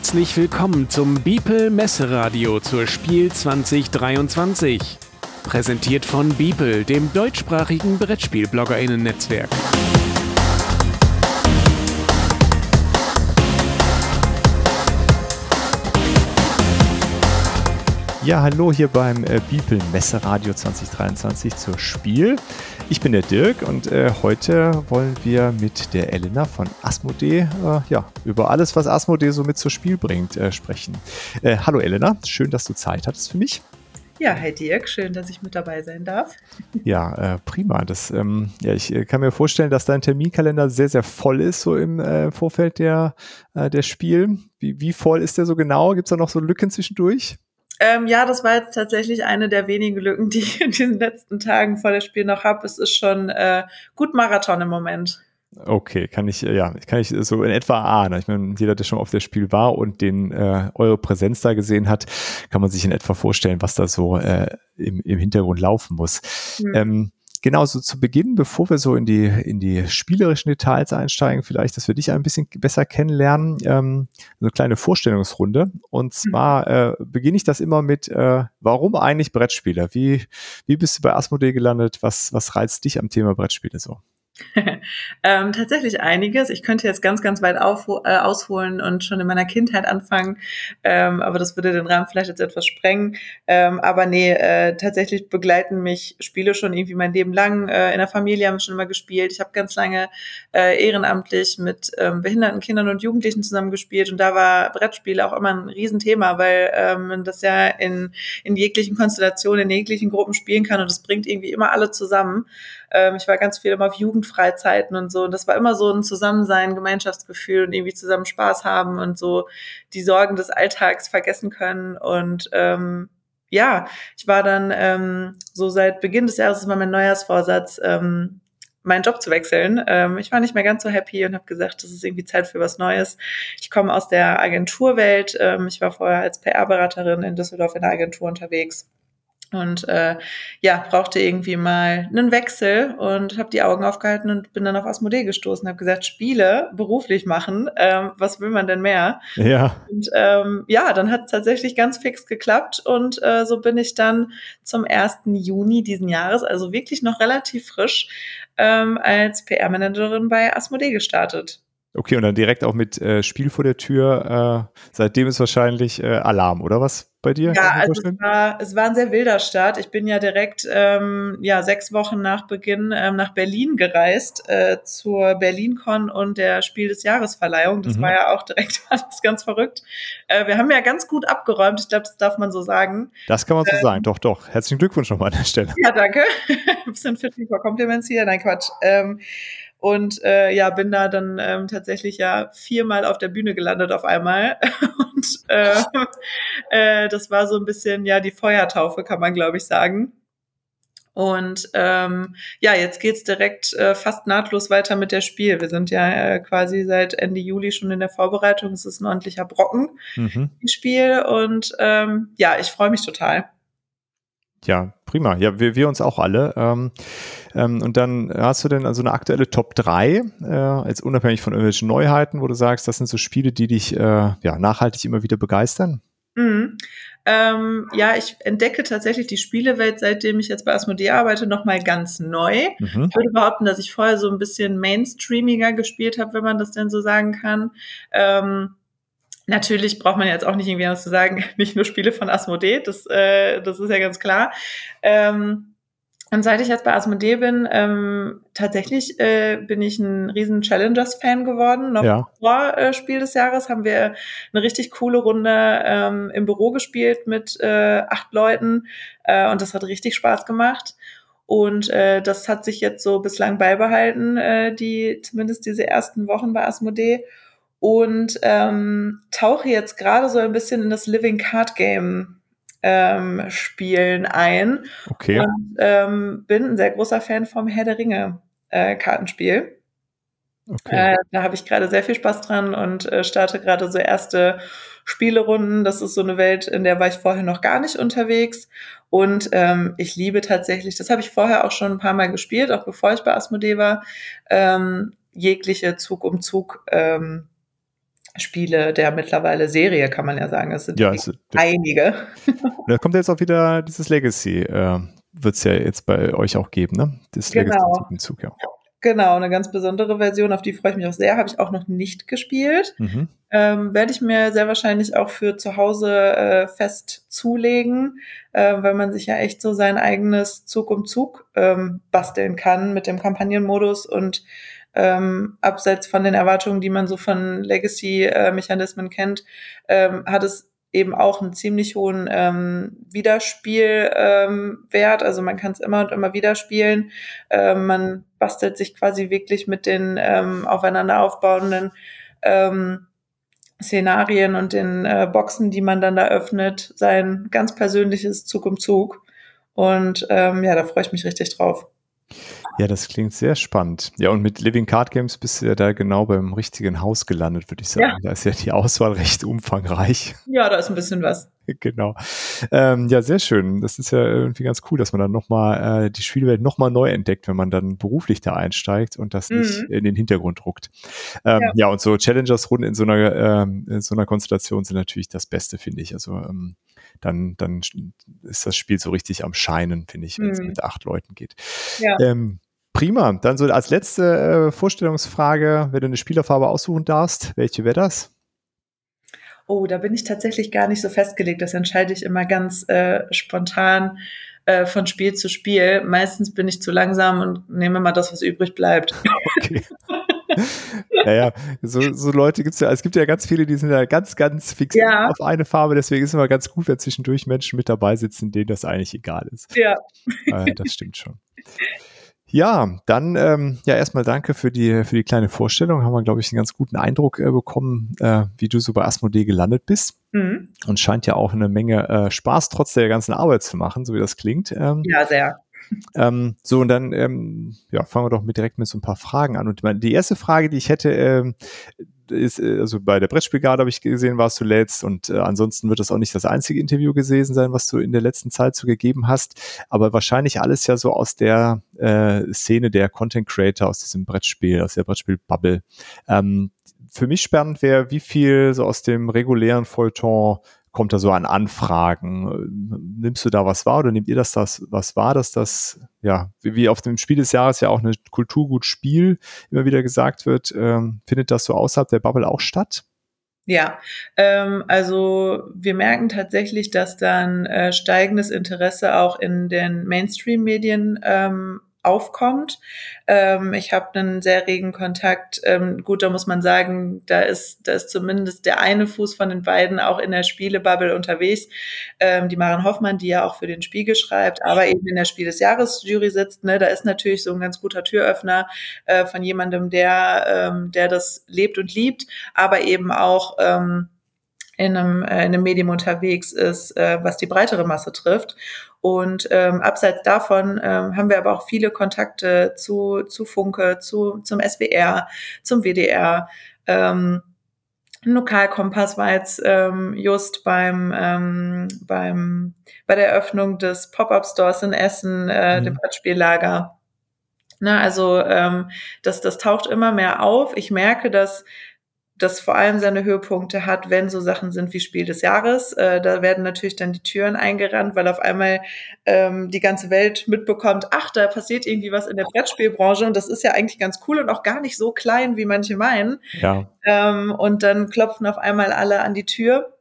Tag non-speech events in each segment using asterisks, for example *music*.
herzlich willkommen zum Beeple Messeradio zur Spiel 2023. Präsentiert von Beeple, dem deutschsprachigen Brettspiel-BloggerInnen-Netzwerk. Ja, hallo hier beim äh, Bibel Messeradio 2023 zur Spiel. Ich bin der Dirk und äh, heute wollen wir mit der Elena von Asmodee äh, ja, über alles, was Asmodee so mit zur Spiel bringt, äh, sprechen. Äh, hallo Elena, schön, dass du Zeit hattest für mich. Ja, hi Dirk, schön, dass ich mit dabei sein darf. Ja, äh, prima. Das, ähm, ja, ich äh, kann mir vorstellen, dass dein Terminkalender sehr, sehr voll ist, so im äh, Vorfeld der, äh, der Spiel. Wie, wie voll ist der so genau? Gibt es da noch so Lücken zwischendurch? Ähm, ja, das war jetzt tatsächlich eine der wenigen Lücken, die ich in diesen letzten Tagen vor der Spiel noch habe. Es ist schon äh, gut Marathon im Moment. Okay, kann ich, äh, ja, kann ich so in etwa ahnen. Ich meine, jeder, der schon auf der Spiel war und den äh, eure Präsenz da gesehen hat, kann man sich in etwa vorstellen, was da so äh, im, im Hintergrund laufen muss. Mhm. Ähm, genau, so zu Beginn, bevor wir so in die, in die spielerischen Details einsteigen, vielleicht, dass wir dich ein bisschen besser kennenlernen, ähm, so eine kleine Vorstellungsrunde. Und mhm. zwar äh, beginne ich das immer mit, äh, warum eigentlich Brettspieler? Wie, wie bist du bei Asmodee gelandet? Was, was reizt dich am Thema Brettspiele so? *laughs* ähm, tatsächlich einiges. Ich könnte jetzt ganz, ganz weit auf, äh, ausholen und schon in meiner Kindheit anfangen, ähm, aber das würde den Rahmen vielleicht jetzt etwas sprengen. Ähm, aber nee, äh, tatsächlich begleiten mich Spiele schon irgendwie mein Leben lang. Äh, in der Familie haben wir schon immer gespielt. Ich habe ganz lange äh, ehrenamtlich mit ähm, behinderten Kindern und Jugendlichen zusammen gespielt und da war Brettspiele auch immer ein Riesenthema, weil ähm, man das ja in, in jeglichen Konstellationen, in jeglichen Gruppen spielen kann und es bringt irgendwie immer alle zusammen. Ähm, ich war ganz viel immer auf Jugendfreizeiten und so. Und das war immer so ein Zusammensein, Gemeinschaftsgefühl und irgendwie zusammen Spaß haben und so die Sorgen des Alltags vergessen können. Und ähm, ja, ich war dann ähm, so seit Beginn des Jahres, das war mein Neujahrsvorsatz, ähm, meinen Job zu wechseln. Ähm, ich war nicht mehr ganz so happy und habe gesagt, das ist irgendwie Zeit für was Neues. Ich komme aus der Agenturwelt. Ähm, ich war vorher als PR-Beraterin in Düsseldorf in der Agentur unterwegs und äh, ja, brauchte irgendwie mal einen Wechsel und habe die Augen aufgehalten und bin dann auf Asmodee gestoßen, habe gesagt, Spiele beruflich machen, ähm, was will man denn mehr? Ja. Und ähm, ja, dann hat es tatsächlich ganz fix geklappt und äh, so bin ich dann zum 1. Juni diesen Jahres, also wirklich noch relativ frisch, ähm, als PR-Managerin bei Asmodee gestartet. Okay, und dann direkt auch mit äh, Spiel vor der Tür. Äh, seitdem ist wahrscheinlich äh, Alarm, oder was bei dir? Ja, also es war, es war ein sehr wilder Start. Ich bin ja direkt ähm, ja, sechs Wochen nach Beginn ähm, nach Berlin gereist äh, zur BerlinCon und der Spiel des Jahresverleihung. Das mhm. war ja auch direkt *laughs* alles ganz verrückt. Äh, wir haben ja ganz gut abgeräumt. Ich glaube, das darf man so sagen. Das kann man so ähm, sagen. Doch, doch. Herzlichen Glückwunsch nochmal an der Stelle. Ja, danke. *laughs* Ein bisschen Fitting for Compliments hier. Nein, Quatsch. Ähm, und äh, ja, bin da dann ähm, tatsächlich ja viermal auf der Bühne gelandet auf einmal. *laughs* Und äh, äh, das war so ein bisschen ja die Feuertaufe, kann man glaube ich sagen. Und ähm, ja, jetzt geht's direkt äh, fast nahtlos weiter mit der Spiel. Wir sind ja äh, quasi seit Ende Juli schon in der Vorbereitung. Es ist ein ordentlicher Brocken, mhm. Spiel. Und ähm, ja, ich freue mich total. Ja, prima. Ja, wir, wir uns auch alle. Ähm, ähm, und dann hast du denn also eine aktuelle Top 3, äh, jetzt unabhängig von irgendwelchen Neuheiten, wo du sagst, das sind so Spiele, die dich äh, ja, nachhaltig immer wieder begeistern? Mhm. Ähm, ja, ich entdecke tatsächlich die Spielewelt, seitdem ich jetzt bei Asmodee arbeite, nochmal ganz neu. Mhm. Ich würde behaupten, dass ich vorher so ein bisschen mainstreamiger gespielt habe, wenn man das denn so sagen kann. Ähm, Natürlich braucht man jetzt auch nicht irgendwie was zu sagen, *laughs* nicht nur Spiele von Asmodee, das, äh, das ist ja ganz klar. Ähm, und seit ich jetzt bei Asmodee bin, ähm, tatsächlich äh, bin ich ein riesen Challengers-Fan geworden. Noch ja. vor äh, Spiel des Jahres haben wir eine richtig coole Runde ähm, im Büro gespielt mit äh, acht Leuten äh, und das hat richtig Spaß gemacht. Und äh, das hat sich jetzt so bislang beibehalten, äh, die zumindest diese ersten Wochen bei Asmodee und ähm, tauche jetzt gerade so ein bisschen in das Living Card Game ähm, Spielen ein. Okay. Und ähm, bin ein sehr großer Fan vom Herr der Ringe äh, Kartenspiel. Okay. Äh, da habe ich gerade sehr viel Spaß dran und äh, starte gerade so erste Spielerunden. Das ist so eine Welt, in der war ich vorher noch gar nicht unterwegs. Und ähm, ich liebe tatsächlich, das habe ich vorher auch schon ein paar Mal gespielt, auch bevor ich bei Asmodee war, ähm, jegliche Zug um Zug ähm, Spiele der mittlerweile Serie, kann man ja sagen. Es sind Ja, es, einige. *laughs* da kommt jetzt auch wieder dieses Legacy, äh, wird es ja jetzt bei euch auch geben, ne? Das Genau. Legacy-Zug, ja. Genau, eine ganz besondere Version, auf die freue ich mich auch sehr. Habe ich auch noch nicht gespielt. Mhm. Ähm, Werde ich mir sehr wahrscheinlich auch für zu Hause äh, fest zulegen, äh, weil man sich ja echt so sein eigenes Zug um Zug ähm, basteln kann mit dem Kampagnenmodus und ähm, abseits von den Erwartungen, die man so von Legacy-Mechanismen kennt, ähm, hat es eben auch einen ziemlich hohen ähm, Wiederspielwert. Wert. also man kann es immer und immer wieder spielen. Ähm, man bastelt sich quasi wirklich mit den ähm, aufeinander aufbauenden ähm, Szenarien und den äh, Boxen, die man dann da öffnet, sein ganz persönliches Zug um Zug. Und ähm, ja, da freue ich mich richtig drauf. Ja, das klingt sehr spannend. Ja, und mit Living Card Games bist du ja da genau beim richtigen Haus gelandet, würde ich sagen. Ja. Da ist ja die Auswahl recht umfangreich. Ja, da ist ein bisschen was. *laughs* genau. Ähm, ja, sehr schön. Das ist ja irgendwie ganz cool, dass man dann nochmal äh, die Spielwelt nochmal neu entdeckt, wenn man dann beruflich da einsteigt und das nicht Mhm. in den Hintergrund rückt. Ähm, ja. Ja. und so Challengers-Runden in so einer ähm, in so einer Konstellation sind natürlich das Beste, finde ich. Also ähm, dann, dann ist das Spiel so richtig am Scheinen, finde ich, wenn es Mhm. mit acht Leuten geht. Ja. Ähm, prima. Dann so als letzte äh, Vorstellungsfrage, wenn du eine Spielerfarbe aussuchen darfst, welche wäre das? Oh, da bin ich tatsächlich gar nicht so festgelegt. Das entscheide ich immer ganz äh, spontan äh, von Spiel zu Spiel. Meistens bin ich zu langsam und nehme mal das, was übrig bleibt. *laughs* Okay. naja, so, so Leute gibt es ja, es gibt ja ganz viele, die sind ja ganz, ganz fixiert Ja. auf eine Farbe, deswegen ist es immer ganz gut, wenn zwischendurch Menschen mit dabei sitzen, denen das eigentlich egal ist. Ja. Äh, das stimmt schon. Ja, dann ähm, ja erstmal danke für die für die kleine Vorstellung. Haben wir, glaube ich, einen ganz guten Eindruck äh, bekommen, äh, wie du so bei Asmodee gelandet bist. Mhm. Und scheint ja auch eine Menge äh, Spaß trotz der ganzen Arbeit zu machen, so wie das klingt. Ähm, Ja, sehr. ähm, so, und dann ähm, ja, fangen wir doch mit direkt mit so ein paar Fragen an. Und die erste Frage, die ich hätte, ähm, ist, äh, also bei der Brettspielgarde habe ich gesehen, warst du letzt und äh, ansonsten wird das auch nicht das einzige Interview gewesen sein, was du in der letzten Zeit so gegeben hast, aber wahrscheinlich alles ja so aus der äh, Szene der Content Creator, aus diesem Brettspiel, aus der Brettspiel-Bubble. Ähm, für mich spannend wäre, wie viel so aus dem regulären Feuilleton kommt da so an Anfragen? Nimmst du da was wahr oder nehmt ihr das, das was wahr, dass das, ja, wie, wie auf dem Spiel des Jahres ja auch eine Kulturgutspiel immer wieder gesagt wird, ähm, findet das so außerhalb der Bubble auch statt? Ja, ähm, also wir merken tatsächlich, dass dann äh, steigendes Interesse auch in den Mainstream-Medien ähm, aufkommt. Ähm, ich habe einen sehr regen Kontakt. Ähm, gut, da muss man sagen, da ist, da ist zumindest der eine Fuß von den beiden auch in der Spielebubble unterwegs. Ähm, die Maren Hoffmann, die ja auch für den Spiegel schreibt, aber eben in der Spiel des Jahres Jury sitzt. Ne, da ist natürlich so ein ganz guter Türöffner äh, von jemandem, der, ähm, der das lebt und liebt, aber eben auch ähm, in einem, äh, in einem Medium unterwegs ist, äh, was die breitere Masse trifft. Und ähm, abseits davon ähm, haben wir aber auch viele Kontakte zu, zu Funke, zu, zum SWR, zum WDR. Ähm, Lokalkompass war jetzt ähm, just beim, ähm, beim, bei der Eröffnung des Pop-Up-Stores in Essen, äh, Mhm. dem Brettspiellager. Na, also ähm, das, das taucht immer mehr auf. Ich merke, dass das vor allem seine Höhepunkte hat, wenn so Sachen sind wie Spiel des Jahres. Äh, da werden natürlich dann die Türen eingerannt, weil auf einmal ähm, die ganze Welt mitbekommt, ach, da passiert irgendwie was in der Brettspielbranche und das ist ja eigentlich ganz cool und auch gar nicht so klein, wie manche meinen. Ja. Ähm, und dann klopfen auf einmal alle an die Tür,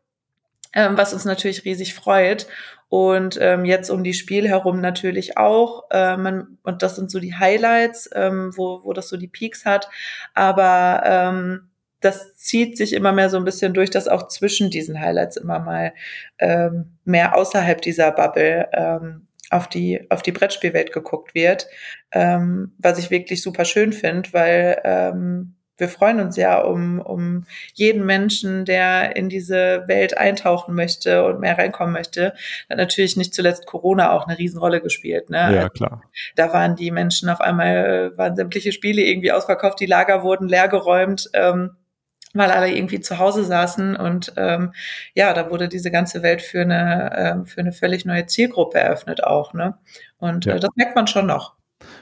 ähm, was uns natürlich riesig freut. Und ähm, jetzt um die Spiel herum natürlich auch. Äh, man, und das sind so die Highlights, ähm, wo, wo das so die Peaks hat. Aber ähm, das zieht sich immer mehr so ein bisschen durch, dass auch zwischen diesen Highlights immer mal ähm, mehr außerhalb dieser Bubble ähm, auf die auf die Brettspielwelt geguckt wird, ähm, was ich wirklich super schön finde, weil ähm, wir freuen uns ja um, um jeden Menschen, der in diese Welt eintauchen möchte und mehr reinkommen möchte. Hat natürlich nicht zuletzt Corona auch eine Riesenrolle gespielt. Ne? Ja, klar. Da waren die Menschen auf einmal, waren sämtliche Spiele irgendwie ausverkauft, die Lager wurden leergeräumt. Ähm, weil alle irgendwie zu Hause saßen und ähm, ja, da wurde diese ganze Welt für eine ähm, für eine völlig neue Zielgruppe eröffnet auch, ne? Und Ja. äh, das merkt man schon noch.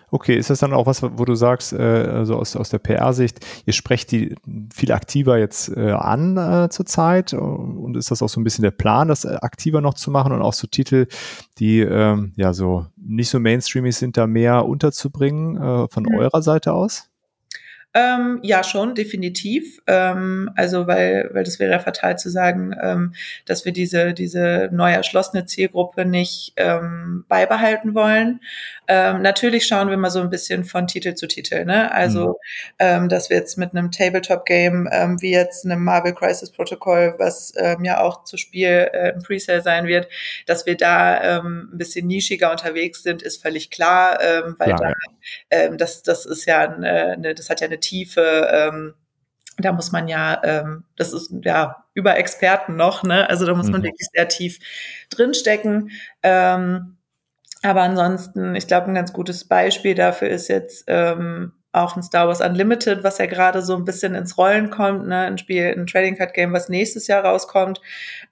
Okay, ist das dann auch was, wo du sagst, äh, also aus, aus der PR-Sicht, ihr sprecht die viel aktiver jetzt äh, an äh, zurzeit und ist das auch so ein bisschen der Plan, das äh, aktiver noch zu machen und auch so Titel, die ähm, ja so nicht so mainstreamig sind, da mehr unterzubringen äh, von mhm. eurer Seite aus? Ähm, ja, schon, definitiv. Ähm, also, weil, weil das wäre ja fatal zu sagen, ähm, dass wir diese, diese neu erschlossene Zielgruppe nicht ähm, beibehalten wollen. Ähm, natürlich schauen wir mal so ein bisschen von Titel zu Titel. Ne? Also, mhm. ähm, dass wir jetzt mit einem Tabletop-Game ähm, wie jetzt einem Marvel Crisis Protocol, was ähm, ja auch zu Spiel äh, im Presale sein wird, dass wir da ähm, ein bisschen nischiger unterwegs sind, ist völlig klar, ähm, weil klar, da, ja. ähm, das, das ist ja eine, eine, das hat ja eine Tiefe. Da muss man ja, ähm, das ist ja über Experten noch, ne? Also da muss man mhm. wirklich sehr tief drinstecken. Ähm, aber ansonsten, ich glaube, ein ganz gutes Beispiel dafür ist jetzt ähm, auch ein Star Wars Unlimited, was ja gerade so ein bisschen ins Rollen kommt, ne? ein Spiel, ein Trading Card Game, was nächstes Jahr rauskommt,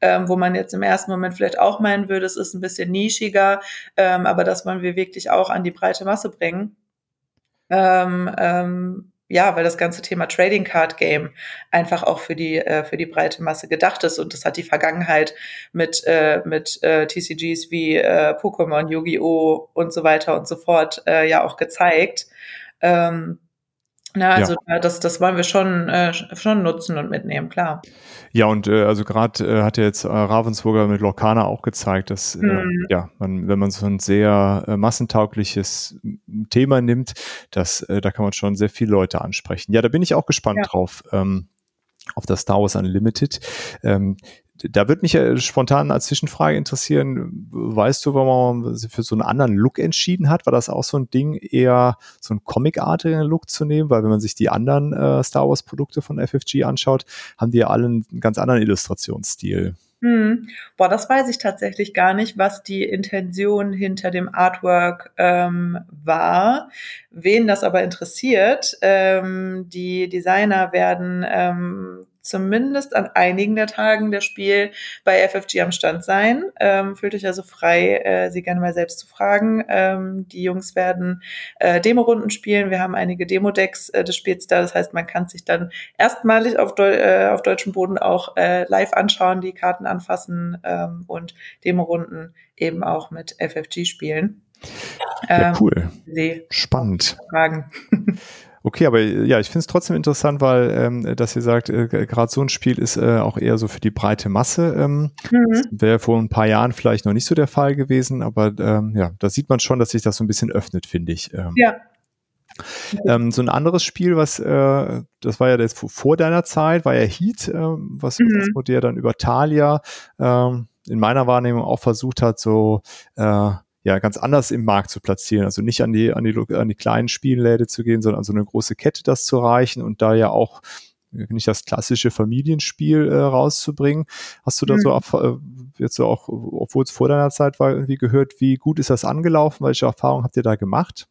ähm, wo man jetzt im ersten Moment vielleicht auch meinen würde, es ist ein bisschen nischiger, ähm, aber das wollen wir wirklich auch an die breite Masse bringen. Ähm, ähm, ja, weil das ganze Thema Trading Card Game einfach auch für die äh, für die breite Masse gedacht ist und das hat die Vergangenheit mit äh, mit äh, TCGs wie äh, Pokémon, Yu-Gi-Oh und so weiter und so fort äh, ja auch gezeigt. Ähm, na, also ja. das, das wollen wir schon, äh, schon nutzen und mitnehmen, klar. Ja, und äh, also gerade äh, hat ja jetzt äh, Ravensburger mit Lorcana auch gezeigt, dass äh, mhm. ja, man, wenn man so ein sehr äh, massentaugliches Thema nimmt, dass äh, da kann man schon sehr viele Leute ansprechen. Ja, da bin ich auch gespannt ja. drauf. Ähm, auf das Star Wars Unlimited. Ähm, da würde mich ja spontan als Zwischenfrage interessieren, weißt du, warum man sich für so einen anderen Look entschieden hat? War das auch so ein Ding, eher so einen Comic-artigen Look zu nehmen? Weil wenn man sich die anderen äh, Star Wars-Produkte von FFG anschaut, haben die ja alle einen ganz anderen Illustrationsstil. Hm. Boah, das weiß ich tatsächlich gar nicht, was die Intention hinter dem Artwork ähm, war. Wen das aber interessiert, ähm, die Designer werden ähm, zumindest an einigen der Tagen der Spiel bei FFG am Stand sein. Ähm, fühlt euch also frei, äh, sie gerne mal selbst zu fragen. Ähm, die Jungs werden äh, Demo-Runden spielen. Wir haben einige Demo-Decks äh, des Spiels da. Das heißt, man kann sich dann erstmalig auf, Deu äh, auf deutschem Boden auch äh, live anschauen, die Karten anfassen ähm, und Demo-Runden eben auch mit FFG spielen. Ja, ähm, cool. Spannend. Fragen. *laughs* Okay, aber ja, ich finde es trotzdem interessant, weil, ähm, dass ihr sagt, äh, gerade so ein Spiel ist äh, auch eher so für die breite Masse. Ähm, mhm. Wäre vor ein paar Jahren vielleicht noch nicht so der Fall gewesen, aber ähm, ja, da sieht man schon, dass sich das so ein bisschen öffnet, finde ich. Ähm, ja. Ähm, so ein anderes Spiel, was, äh, das war ja das vor deiner Zeit, war ja Heat, äh, was, mhm. was Modell dann über Thalia äh, in meiner Wahrnehmung auch versucht hat, so äh, ja ganz anders im Markt zu platzieren. Also nicht an die, an die, an die kleinen Spielläde zu gehen, sondern an so eine große Kette das zu reichen und da ja auch nicht das klassische Familienspiel äh, rauszubringen. Hast du da mhm. so auf, äh, jetzt so auch, obwohl es vor deiner Zeit war, irgendwie gehört, wie gut ist das angelaufen? Welche Erfahrungen habt ihr da gemacht?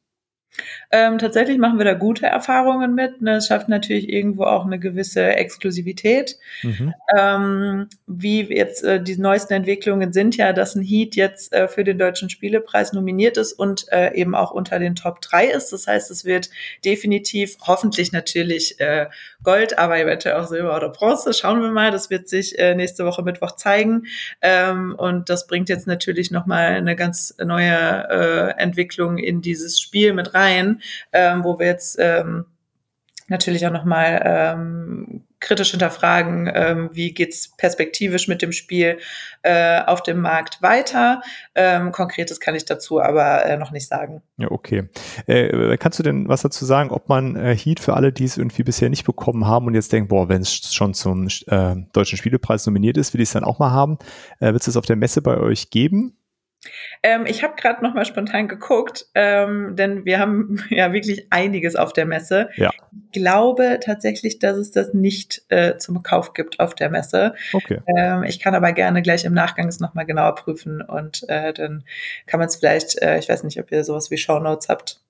Ähm, tatsächlich machen wir da gute Erfahrungen mit. Ne? Es schafft natürlich irgendwo auch eine gewisse Exklusivität. Mhm. Ähm, wie jetzt äh, die neuesten Entwicklungen sind ja, dass ein Heat jetzt äh, für den Deutschen Spielepreis nominiert ist und äh, eben auch unter den Top 3 ist. Das heißt, es wird definitiv, hoffentlich natürlich äh, Gold, aber eventuell auch Silber oder Bronze. Schauen wir mal. Das wird sich äh, nächste Woche Mittwoch zeigen. Ähm, und das bringt jetzt natürlich nochmal eine ganz neue äh, Entwicklung in dieses Spiel mit rein rein, ähm, wo wir jetzt ähm, natürlich auch nochmal ähm, kritisch hinterfragen, ähm, wie geht's perspektivisch mit dem Spiel äh, auf dem Markt weiter. Ähm, Konkretes kann ich dazu aber äh, noch nicht sagen. Ja, okay. Äh, kannst du denn was dazu sagen, ob man äh, Heat für alle, die es irgendwie bisher nicht bekommen haben und jetzt denken, boah, wenn es schon zum äh, Deutschen Spielepreis nominiert ist, will ich es dann auch mal haben. Äh, Wird es auf der Messe bei euch geben? Ähm, ich habe gerade noch mal spontan geguckt, ähm, denn wir haben *laughs* ja wirklich einiges auf der Messe. Ja. Ich glaube tatsächlich, dass es das nicht äh, zum Kauf gibt auf der Messe. Okay. Ähm, ich kann aber gerne gleich im Nachgang es noch mal genauer prüfen und äh, dann kann man es vielleicht, äh, ich weiß nicht, ob ihr sowas wie Show Notes habt,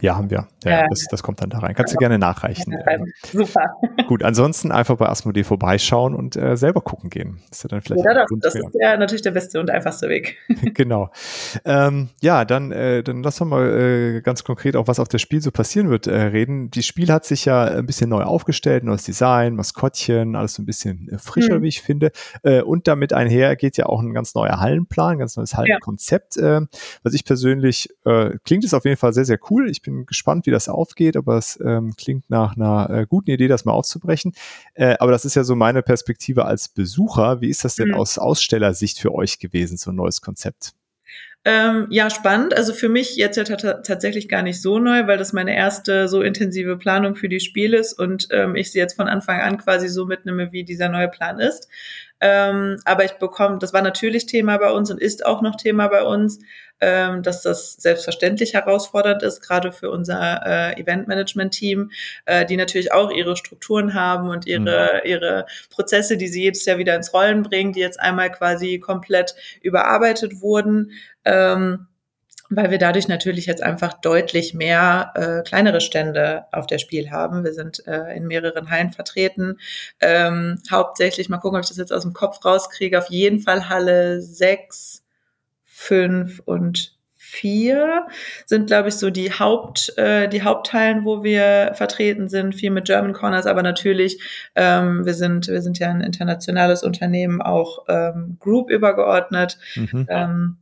Ja, haben wir. Ja, äh, das, das, kommt dann da rein. Kannst du gerne nachreichen. Ja, super. *laughs* Gut, ansonsten einfach bei Asmodee vorbeischauen und äh, selber gucken gehen. Das ist ja dann vielleicht ja, das, das ist ja natürlich der beste und einfachste Weg. *laughs* genau. Ähm, ja, dann, äh, dann lass doch mal äh, ganz konkret auch, was auf das Spiel so passieren wird, äh, reden. Die Spiel hat sich ja ein bisschen neu aufgestellt, neues Design, Maskottchen, alles so ein bisschen äh, frischer, mhm. wie ich finde. Und damit einher geht ja auch ein ganz neuer Hallenplan, ein ganz neues Hallenkonzept. Ja. Was ich persönlich, klingt es auf jeden Fall sehr, sehr cool. Ich bin gespannt, wie das aufgeht, aber es ähm, klingt nach einer äh, guten Idee, das mal aufzubrechen. Äh, aber das ist ja so meine Perspektive als Besucher. Wie ist das denn mhm. aus Ausstellersicht für euch gewesen, so ein neues Konzept? Ähm, ja, spannend. Also für mich jetzt ja tatsächlich gar nicht so neu, weil das meine erste so intensive Planung für die Spiele ist und ähm, ich sie jetzt von Anfang an quasi so mitnehme, wie dieser neue Plan ist. Ähm, aber ich bekomme, das war natürlich Thema bei uns und ist auch noch Thema bei uns ähm, dass das selbstverständlich herausfordernd ist, gerade für unser äh, Eventmanagement-Team, äh, die natürlich auch ihre Strukturen haben und ihre, mhm. ihre Prozesse, die sie jedes Jahr wieder ins Rollen bringen, die jetzt einmal quasi komplett überarbeitet wurden. Ähm, weil wir dadurch natürlich jetzt einfach deutlich mehr äh, kleinere Stände auf der Spiel haben. Wir sind äh, in mehreren Hallen vertreten. Ähm, hauptsächlich, mal gucken, ob ich das jetzt aus dem Kopf rauskriege, auf jeden Fall Halle 6, fünf und vier sind, glaube ich, so die Haupt, äh, die Hauptteilen, wo wir vertreten sind, viel mit German Corners, aber natürlich, ähm, wir sind, wir sind ja ein internationales Unternehmen, auch ähm, Group übergeordnet. Mhm. Ähm,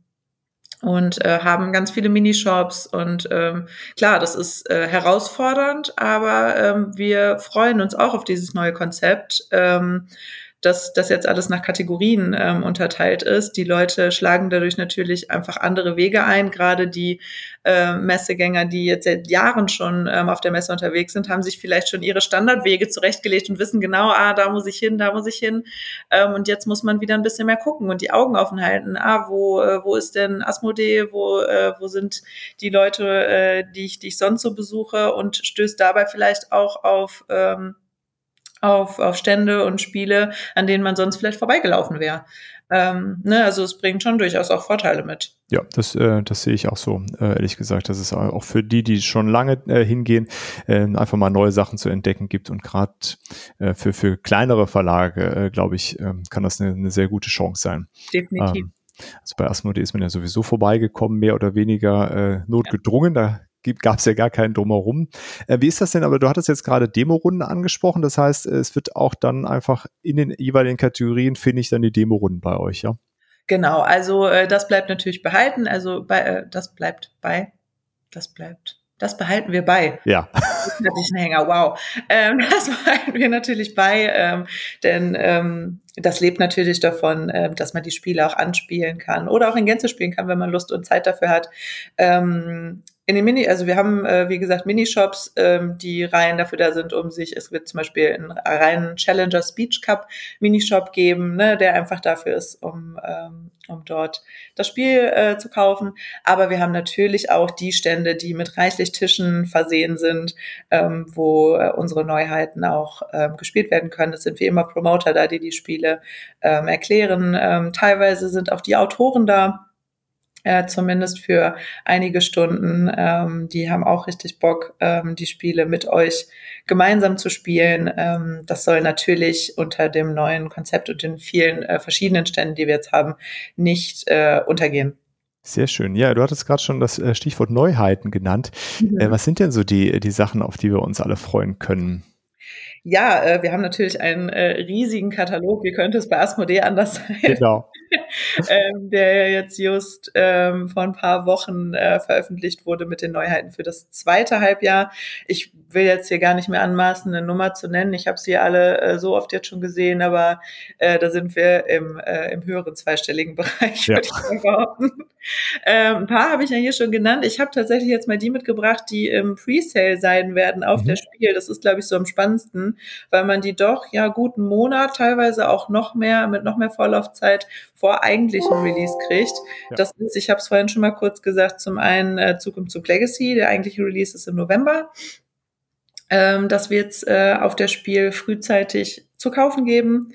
und äh, haben ganz viele Minishops und ähm, klar, das ist äh, herausfordernd, aber ähm, wir freuen uns auch auf dieses neue Konzept. Ähm, dass das jetzt alles nach Kategorien ähm, unterteilt ist. Die Leute schlagen dadurch natürlich einfach andere Wege ein. Gerade die äh, Messegänger, die jetzt seit Jahren schon ähm, auf der Messe unterwegs sind, haben sich vielleicht schon ihre Standardwege zurechtgelegt und wissen genau, ah, da muss ich hin, da muss ich hin. Ähm, und jetzt muss man wieder ein bisschen mehr gucken und die Augen offen halten. Ah, wo, äh, wo ist denn Asmodee? Wo, äh, wo sind die Leute, äh, die, ich, die ich sonst so besuche? Und stößt dabei vielleicht auch auf ähm, auf, auf Stände und Spiele, an denen man sonst vielleicht vorbeigelaufen wäre. Ähm, ne, also es bringt schon durchaus auch Vorteile mit. Ja, das, äh, das sehe ich auch so, äh, ehrlich gesagt, dass es auch für die, die schon lange äh, hingehen, äh, einfach mal neue Sachen zu entdecken gibt. Und gerade äh, für, für kleinere Verlage, äh, glaube ich, äh, kann das eine, eine sehr gute Chance sein. Definitiv. Ähm, also bei Asmodee ist man ja sowieso vorbeigekommen, mehr oder weniger notgedrungen. Da gab es ja gar keinen drumherum. Äh, wie ist das denn? Aber du hattest jetzt gerade Demo-Runden angesprochen. Das heißt, es wird auch dann einfach in den jeweiligen Kategorien, finde ich, dann die Demo-Runden bei euch, ja? Genau, also äh, das bleibt natürlich behalten. Also bei, äh, das bleibt bei, das bleibt das behalten wir bei. Ja. Das ist ein Hänger, wow. Ähm, *laughs* das behalten wir natürlich bei, ähm, denn ähm, das lebt natürlich davon, äh, dass man die Spiele auch anspielen kann oder auch in Gänze spielen kann, wenn man Lust und Zeit dafür hat. Ähm, in den Mini, also wir haben, äh, wie gesagt, Minishops, ähm, die rein dafür da sind, um sich, es wird zum Beispiel einen reinen Challenger Speech Cup Minishop geben, ne, der einfach dafür ist, um, ähm, um dort das Spiel äh, zu kaufen. Aber wir haben natürlich auch die Stände, die mit reichlich Tischen versehen sind, ähm, wo äh, unsere Neuheiten auch ähm, gespielt werden können. Es sind wie immer Promoter da, die die Spiele ähm, erklären. Ähm, teilweise sind auch die Autoren da äh, zumindest für einige Stunden. Ähm, die haben auch richtig Bock, ähm, die Spiele mit euch gemeinsam zu spielen. Ähm, das soll natürlich unter dem neuen Konzept und den vielen äh, verschiedenen Ständen, die wir jetzt haben, nicht äh, untergehen. Sehr schön. Ja, du hattest gerade schon das äh, Stichwort Neuheiten genannt. Mhm. Äh, was sind denn so die, die Sachen, auf die wir uns alle freuen können? Ja, äh, wir haben natürlich einen äh, riesigen Katalog. Wie könnte es bei Asmodee anders sein? Genau. *laughs* ähm, der jetzt just ähm, vor ein paar Wochen äh, veröffentlicht wurde mit den Neuheiten für das zweite Halbjahr. Ich will jetzt hier gar nicht mehr anmaßen, eine Nummer zu nennen. Ich habe sie alle äh, so oft jetzt schon gesehen, aber äh, da sind wir im, äh, im höheren zweistelligen *laughs* Bereich, ja. würde ich behaupten. Ähm, ein paar habe ich ja hier schon genannt. Ich habe tatsächlich jetzt mal die mitgebracht, die im Presale sein werden auf mhm. der Spiel. Das ist, glaube ich, so am spannendsten, weil man die doch ja guten Monat, teilweise auch noch mehr, mit noch mehr Vorlaufzeit vor eigentlichen Release kriegt. Ja. Das ist, ich habe es vorhin schon mal kurz gesagt, zum einen äh, Zug um Zug Legacy, der eigentliche Release ist im November. Ähm, das wird es äh, auf der Spiel frühzeitig zu kaufen geben.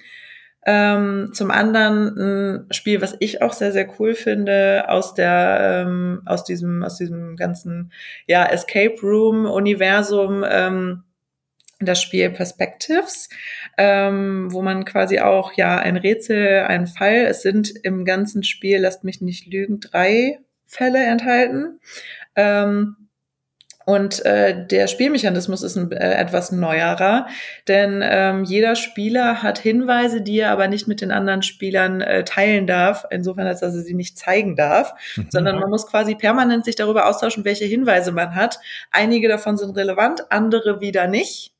Ähm, zum anderen ein Spiel, was ich auch sehr, sehr cool finde, aus der, ähm, aus diesem, aus diesem ganzen, ja, Escape Room Universum, ähm, das Spiel Perspectives, ähm, wo man quasi auch, ja, ein Rätsel, ein Fall, es sind im ganzen Spiel, lasst mich nicht lügen, drei Fälle enthalten. Ähm, und äh, der Spielmechanismus ist ein, äh, etwas neuerer, denn ähm, jeder Spieler hat Hinweise, die er aber nicht mit den anderen Spielern äh, teilen darf, insofern als dass er sie nicht zeigen darf, mhm. sondern man muss quasi permanent sich darüber austauschen, welche Hinweise man hat. Einige davon sind relevant, andere wieder nicht.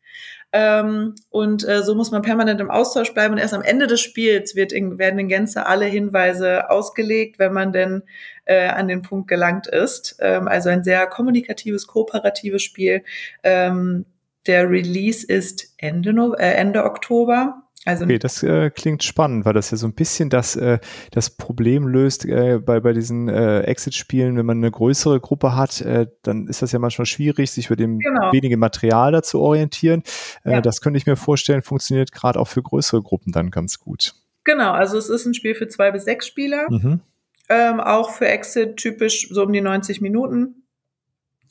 Ähm, und äh, so muss man permanent im Austausch bleiben. Und erst am Ende des Spiels wird in, werden in Gänze alle Hinweise ausgelegt, wenn man denn äh, an den Punkt gelangt ist. Ähm, also ein sehr kommunikatives, kooperatives Spiel. Ähm, der Release ist Ende, no äh, Ende Oktober. Also okay, das äh, klingt spannend, weil das ja so ein bisschen das, äh, das Problem löst äh, bei, bei diesen äh, Exit-Spielen, wenn man eine größere Gruppe hat, äh, dann ist das ja manchmal schwierig, sich über dem genau. wenige Material da zu orientieren. Äh, ja. Das könnte ich mir vorstellen, funktioniert gerade auch für größere Gruppen dann ganz gut. Genau, also es ist ein Spiel für zwei bis sechs Spieler. Mhm. Ähm, auch für Exit typisch so um die 90 Minuten.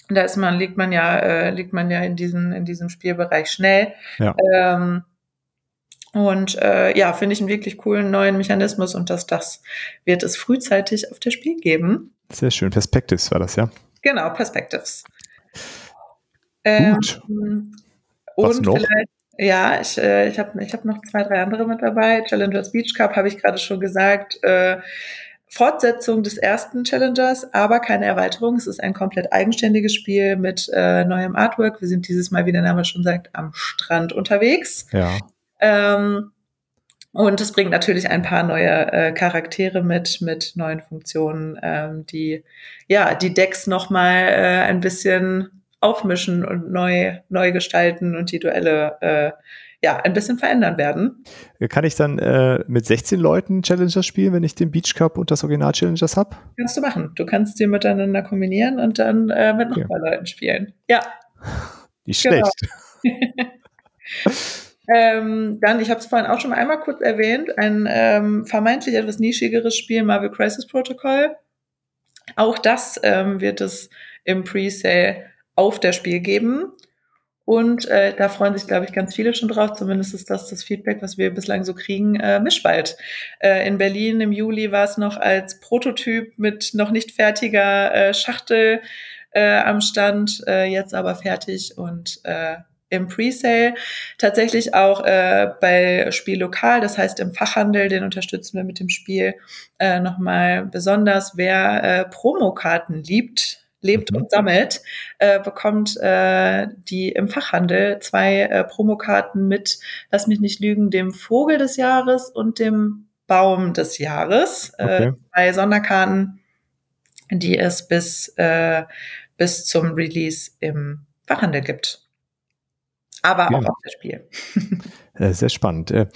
Da ist man, liegt man ja, äh, liegt man ja in diesem, in diesem Spielbereich schnell. Ja. Ähm, und äh, ja, finde ich einen wirklich coolen neuen Mechanismus und das, das wird es frühzeitig auf das Spiel geben. Sehr schön. Perspectives war das, ja? Genau, Perspectives. Ähm, Gut. Was und noch? vielleicht, ja, ich, äh, ich habe ich hab noch zwei, drei andere mit dabei. Challengers Beach Cup habe ich gerade schon gesagt. Äh, Fortsetzung des ersten Challengers, aber keine Erweiterung. Es ist ein komplett eigenständiges Spiel mit äh, neuem Artwork. Wir sind dieses Mal, wie der Name schon sagt, am Strand unterwegs. Ja. Ähm, und es bringt natürlich ein paar neue äh, Charaktere mit, mit neuen Funktionen, ähm, die ja die Decks nochmal äh, ein bisschen aufmischen und neu, neu gestalten und die Duelle äh, ja ein bisschen verändern werden. Kann ich dann äh, mit 16 Leuten Challengers spielen, wenn ich den Beach Cup und das Original Challengers habe? Kannst du machen. Du kannst die miteinander kombinieren und dann äh, mit okay. noch ein paar Leuten spielen. Ja. Nicht schlecht. Genau. *laughs* Ähm, dann, ich habe es vorhin auch schon einmal kurz erwähnt, ein ähm, vermeintlich etwas nischigeres Spiel, Marvel Crisis Protocol. Auch das ähm, wird es im Presale auf der Spiel geben. Und äh, da freuen sich, glaube ich, ganz viele schon drauf. Zumindest ist das das Feedback, was wir bislang so kriegen. Äh, Mischwald. Äh, in Berlin im Juli war es noch als Prototyp mit noch nicht fertiger äh, Schachtel äh, am Stand, äh, jetzt aber fertig und äh, im Presale, tatsächlich auch äh, bei Spiel lokal, das heißt im Fachhandel, den unterstützen wir mit dem Spiel äh, nochmal besonders. Wer äh, Promokarten liebt, lebt mhm. und sammelt, äh, bekommt äh, die im Fachhandel zwei äh, Promokarten mit, lass mich nicht lügen, dem Vogel des Jahres und dem Baum des Jahres. Äh, okay. Äh, zwei Sonderkarten, die es bis, äh, bis zum Release im Fachhandel gibt aber ja. auch auf das Spiel. *laughs* Sehr spannend. Äh,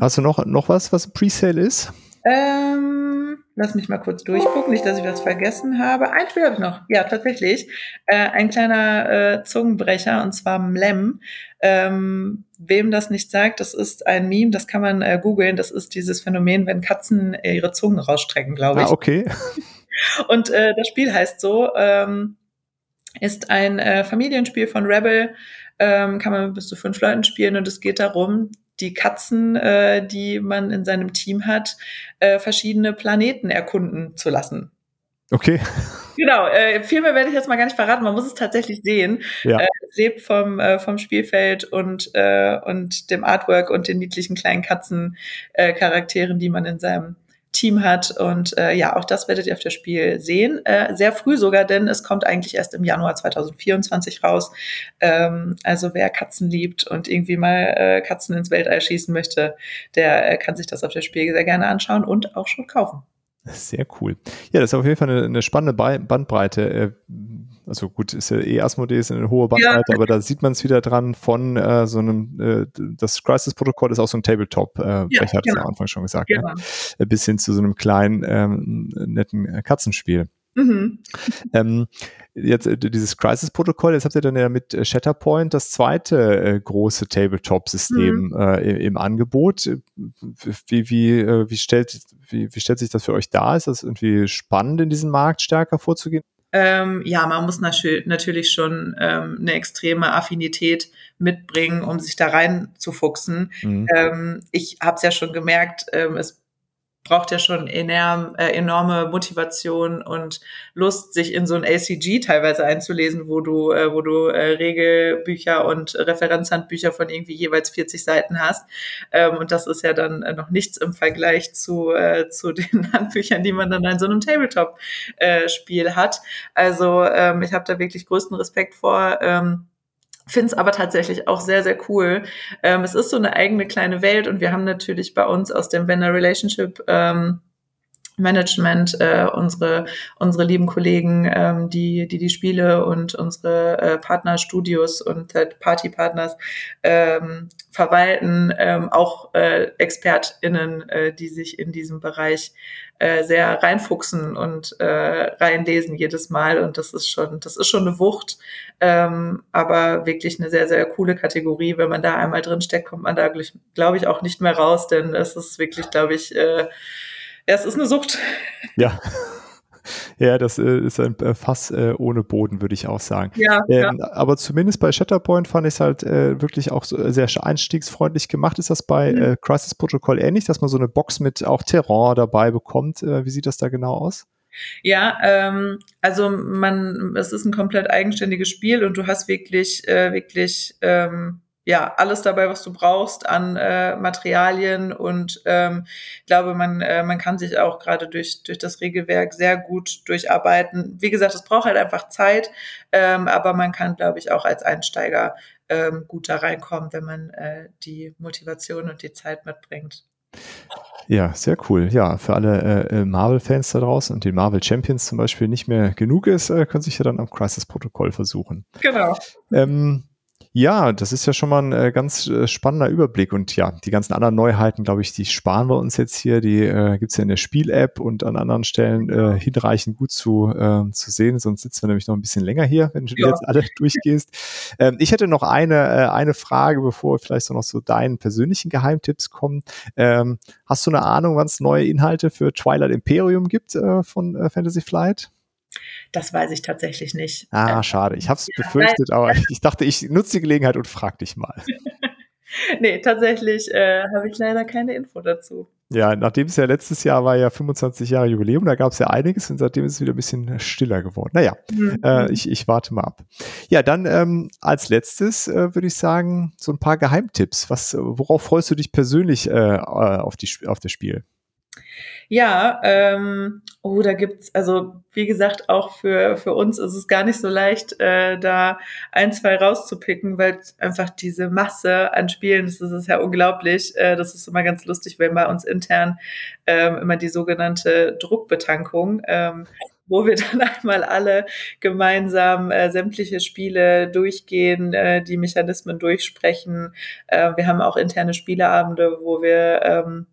hast du noch, noch was, was Presale ist? Ähm, lass mich mal kurz durchgucken, nicht, dass ich was vergessen habe. Ein Spiel habe ich noch. Ja, tatsächlich. Äh, ein kleiner äh, Zungenbrecher, und zwar Mlem. Ähm, wem das nicht sagt, das ist ein Meme, das kann man äh, googeln. Das ist dieses Phänomen, wenn Katzen ihre Zungen rausstrecken, glaube ich. Ah, okay. *laughs* Und äh, das Spiel heißt so, ähm, ist ein äh, Familienspiel von Rebel ähm, kann man mit bis zu fünf Leuten spielen und es geht darum, die Katzen, äh, die man in seinem Team hat, äh, verschiedene Planeten erkunden zu lassen. Okay. Genau, äh, viel mehr werde ich jetzt mal gar nicht verraten, man muss es tatsächlich sehen. Ja. Äh, es lebt vom, äh, vom Spielfeld und, äh, und dem Artwork und den niedlichen kleinen Katzencharakteren, äh, die man in seinem Team hat. Und äh, ja, auch das werdet ihr auf das Spiel sehen. Äh, sehr früh sogar, denn es kommt eigentlich erst im Januar 2024 raus. Ähm, also wer Katzen liebt und irgendwie mal äh, Katzen ins Weltall schießen möchte, der äh, kann sich das auf das Spiel sehr gerne anschauen und auch schon kaufen. Sehr cool. Ja, das ist auf jeden Fall eine, eine spannende Bandbreite. Äh, also gut, ist ja eh Asmodee ist eine hohe Bandbreite, ja. aber da sieht man es wieder dran von äh, so einem, äh, das Crisis-Protokoll ist auch so ein Tabletop-Brecher, äh, ja, genau. hat es am Anfang schon gesagt, ne? genau. ne? bis hin zu so einem kleinen, ähm, netten Katzenspiel. Mhm. Ähm, jetzt äh, dieses Crisis-Protokoll, jetzt habt ihr dann ja mit äh, Shatterpoint das zweite äh, große Tabletop-System mhm. äh, im, im, Angebot. Wie, wie, äh, wie, stellt, wie, wie stellt sich das für euch dar? Ist das irgendwie spannend, in diesem Markt stärker vorzugehen? Ähm, ja, man muss natürlich schon ähm, eine extreme Affinität mitbringen, um sich da reinzufuchsen. Mhm. Ähm, ich habe es ja schon gemerkt, ähm, es braucht ja schon enorm, äh, enorme Motivation und Lust, sich in so ein ACG teilweise einzulesen, wo du, äh, wo du äh, Regelbücher und Referenzhandbücher von irgendwie jeweils 40 Seiten hast. Ähm, und das ist ja dann äh, noch nichts im Vergleich zu, äh, zu *laughs* den Handbüchern, die man dann in so einem Tabletop-Spiel äh, hat. Also ähm, ich habe da wirklich größten Respekt vor. Ähm, Finde es aber tatsächlich auch sehr, sehr cool. Ähm, es ist so eine eigene kleine Welt und wir haben natürlich bei uns aus dem Vendor Relationship ähm, Management, äh, unsere, unsere lieben Kollegen, ähm, die, die die Spiele und unsere äh, Partnerstudios und äh, Partypartners ähm, verwalten, ähm, auch äh, ExpertInnen, äh, die sich in diesem Bereich äh, sehr reinfuchsen und äh, reinlesen jedes Mal. Und das ist schon, das ist schon eine Wucht, ähm, aber wirklich eine sehr, sehr coole Kategorie. Wenn man da einmal drin steckt, kommt man da, glaube ich, auch nicht mehr raus, denn es ist wirklich, glaube ich, äh, es ist eine Sucht. Ja. *laughs* Ja, das äh, ist ein äh, Fass äh, ohne Boden, würde ich auch sagen. Ja, ähm, ja, Aber zumindest bei Shatterpoint fand ich es halt äh, wirklich auch so, sehr einstiegsfreundlich gemacht. Ist das bei mhm. Äh, Crisis Protocol ähnlich, dass man so eine Box mit auch Terrain dabei bekommt? Äh, wie sieht das da genau aus? Ja, ähm, also man, es ist ein komplett eigenständiges Spiel und du hast wirklich, äh, wirklich ähm, ja, alles dabei, was du brauchst an äh, Materialien und ähm, ich glaube, man, äh, man kann sich auch gerade durch, durch das Regelwerk sehr gut durcharbeiten. Wie gesagt, es braucht halt einfach Zeit, ähm, aber man kann, glaube ich, auch als Einsteiger ähm, gut da reinkommen, wenn man äh, die Motivation und die Zeit mitbringt. Ja, sehr cool. Ja, für alle äh, Marvel-Fans da draußen und die Marvel Champions zum Beispiel nicht mehr genug ist, äh, können sich ja dann am Crisis-Protokoll versuchen. Genau. Ähm, ja, das ist ja schon mal ein äh, ganz äh, spannender Überblick. Und ja, die ganzen anderen Neuheiten, glaube ich, die sparen wir uns jetzt hier. Die äh, gibt es ja in der Spiel-App und an anderen Stellen äh, hinreichend gut zu, äh, zu sehen. Sonst sitzen wir nämlich noch ein bisschen länger hier, wenn du ja. jetzt alle *laughs* durchgehst. Ähm, ich hätte noch eine, äh, eine Frage, bevor vielleicht so noch zu deinen persönlichen Geheimtipps kommen. Ähm, hast du eine Ahnung, wann es neue Inhalte für Twilight Imperium gibt äh, von äh, Fantasy Flight? Das weiß ich tatsächlich nicht. Ah, schade. Ich habe es ja, befürchtet, aber *laughs* ich dachte, ich nutze die Gelegenheit und frage dich mal. *laughs* nee, tatsächlich äh, habe ich leider keine Info dazu. Ja, nachdem es ja letztes Jahr war ja 25 Jahre Jubiläum, da gab es ja einiges und seitdem ist es wieder ein bisschen stiller geworden. Naja, mhm. äh, ich, ich warte mal ab. Ja, dann ähm, als letztes äh, würde ich sagen, so ein paar Geheimtipps. Was, worauf freust du dich persönlich äh, äh auf, die, auf das Spiel? Ja, ähm, oh, da gibt's, also wie gesagt, auch für, für uns ist es gar nicht so leicht, äh, da ein, zwei rauszupicken, weil einfach diese Masse an Spielen, das ist ja unglaublich. Äh, das ist immer ganz lustig, wenn bei uns intern ähm, immer die sogenannte Druckbetankung, ähm, wo wir *laughs* dann einmal alle gemeinsam äh, sämtliche Spiele durchgehen, äh, die Mechanismen durchsprechen. Äh, wir haben auch interne Spieleabende, wo wir ähm,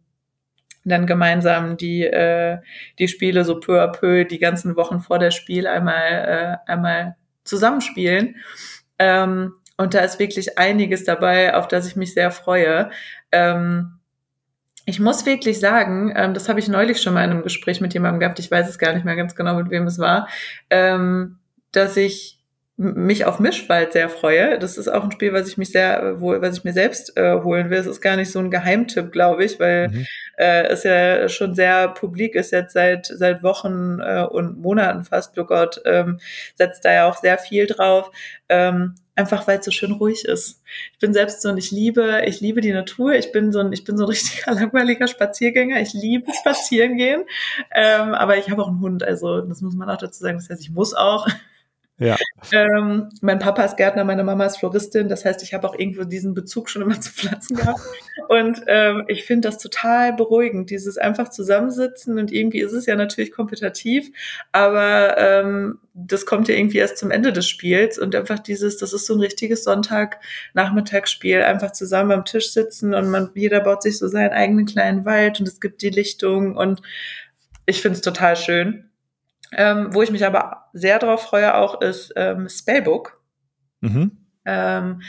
dann gemeinsam die, äh, die Spiele so peu à peu die ganzen Wochen vor der Spiel einmal, äh, einmal zusammenspielen. Ähm, und da ist wirklich einiges dabei, auf das ich mich sehr freue. Ähm, ich muss wirklich sagen, ähm, das habe ich neulich schon mal in einem Gespräch mit jemandem gehabt, ich weiß es gar nicht mehr ganz genau, mit wem es war, ähm, dass ich mich auf Mischwald sehr freue. Das ist auch ein Spiel, was ich mich sehr, wo, was ich mir selbst äh, holen will. Es ist gar nicht so ein Geheimtipp, glaube ich, weil mhm. äh, es ja schon sehr publik ist jetzt seit seit Wochen äh, und Monaten fast. Lookout ähm, setzt da ja auch sehr viel drauf. Ähm, einfach weil es so schön ruhig ist. Ich bin selbst so und ich liebe, ich liebe die Natur. Ich bin so ein, ich bin so ein *laughs* richtiger langweiliger Spaziergänger. Ich liebe spazieren gehen. Ähm, aber ich habe auch einen Hund, also das muss man auch dazu sagen. Das heißt, ich muss auch. Ja. Ähm, mein Papa ist Gärtner, meine Mama ist Floristin. Das heißt, ich habe auch irgendwo diesen Bezug schon immer *laughs* zu Pflanzen gehabt. Und ähm, ich finde das total beruhigend, dieses einfach zusammensitzen. Und irgendwie ist es ja natürlich kompetitiv, aber ähm, das kommt ja irgendwie erst zum Ende des Spiels. Und einfach dieses, das ist so ein richtiges Sonntag-Nachmittagsspiel, einfach zusammen am Tisch sitzen und man, jeder baut sich so seinen eigenen kleinen Wald und es gibt die Lichtung und ich finde es total schön. Ähm, wo ich mich aber sehr darauf freue auch, ist ähm, Spellbook. Mhm. Ähm,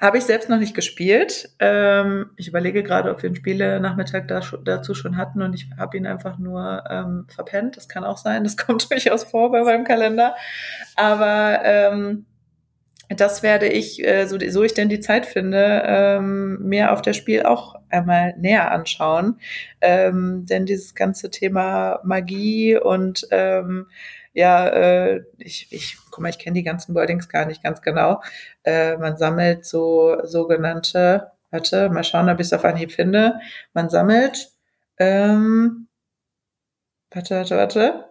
Habe ich selbst noch nicht gespielt. Ähm, ich überlege gerade, ob wir einen Spiele-Nachmittag da, dazu schon hatten und ich habe ihn einfach nur ähm, verpennt. Das kann auch sein, das *laughs* kommt durchaus vor bei meinem Kalender. Aber ähm, das werde ich, äh, so, so ich denn die Zeit finde, ähm, mir auf das Spiel auch einmal näher anschauen. Ähm, denn dieses ganze Thema Magie und ähm, ja, äh, ich, ich, guck mal, ich kenne die ganzen Wordings gar nicht ganz genau. Äh, man sammelt so sogenannte, warte, mal schauen, ob ich es auf Anhieb finde. Man sammelt, ähm, warte, warte, warte.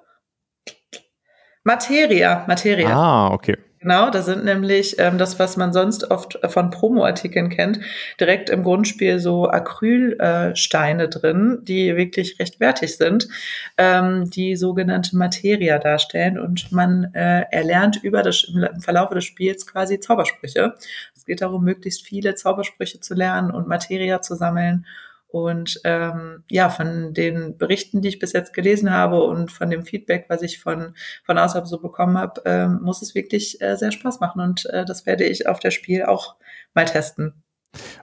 Materia, Materia. Ah, okay. Genau, da sind nämlich ähm, das, was man sonst oft von Promo-Artikeln kennt, direkt im Grundspiel so Acrylsteine äh, drin, die wirklich recht wertig sind, ähm, die sogenannte Materia darstellen und man äh, erlernt über das, im Verlauf des Spiels quasi Zaubersprüche. Es geht darum, möglichst viele Zaubersprüche zu lernen und Materia zu sammeln und ähm, ja, von den Berichten, die ich bis jetzt gelesen habe und von dem Feedback, was ich von, von außerhalb so bekommen habe, ähm, muss es wirklich äh, sehr Spaß machen. Und äh, das werde ich auf der Spiel auch mal testen.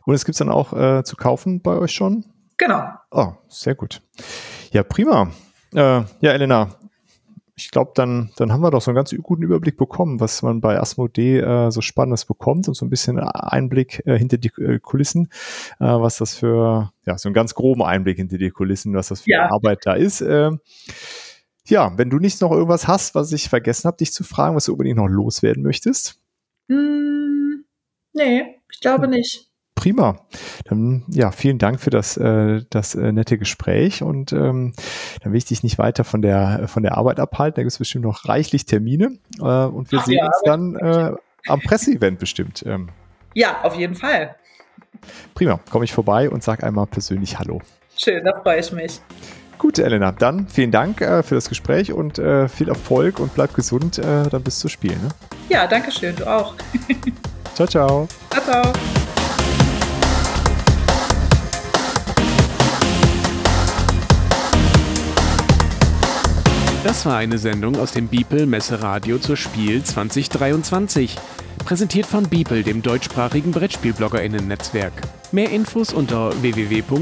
Und es gibt es dann auch äh, zu kaufen bei euch schon? Genau. Oh, sehr gut. Ja, prima. Äh, ja, Elena, ich glaube, dann, dann haben wir doch so einen ganz guten Überblick bekommen, was man bei Asmodee äh, so Spannendes bekommt und so ein bisschen Einblick äh, hinter die äh, Kulissen, äh, was das für, ja, so einen ganz groben Einblick hinter die Kulissen, was das für ja. Arbeit da ist. Ähm, ja, wenn du nicht noch irgendwas hast, was ich vergessen habe, dich zu fragen, was du unbedingt noch loswerden möchtest? Mm, nee, ich glaube nicht. Prima. Dann ja, vielen Dank für das, äh, das äh, nette Gespräch und ähm, dann will ich dich nicht weiter von der, von der Arbeit abhalten. Da gibt es bestimmt noch reichlich Termine äh, und wir Ach, sehen ja, uns dann äh, am Presseevent bestimmt. Ähm. Ja, auf jeden Fall. Prima, komme ich vorbei und sage einmal persönlich Hallo. Schön, da freue ich mich. Gut, Elena, dann vielen Dank äh, für das Gespräch und äh, viel Erfolg und bleib gesund, äh, dann bis zu Spiel. Ne? Ja, danke schön, du auch. *laughs* ciao, ciao. Ciao, ciao. Das war eine Sendung aus dem Beeple Messeradio zur Spiel 2023. Präsentiert von Beeple, dem deutschsprachigen Brettspielbloggerinnen-Netzwerk. Mehr Infos unter www.beeple.de.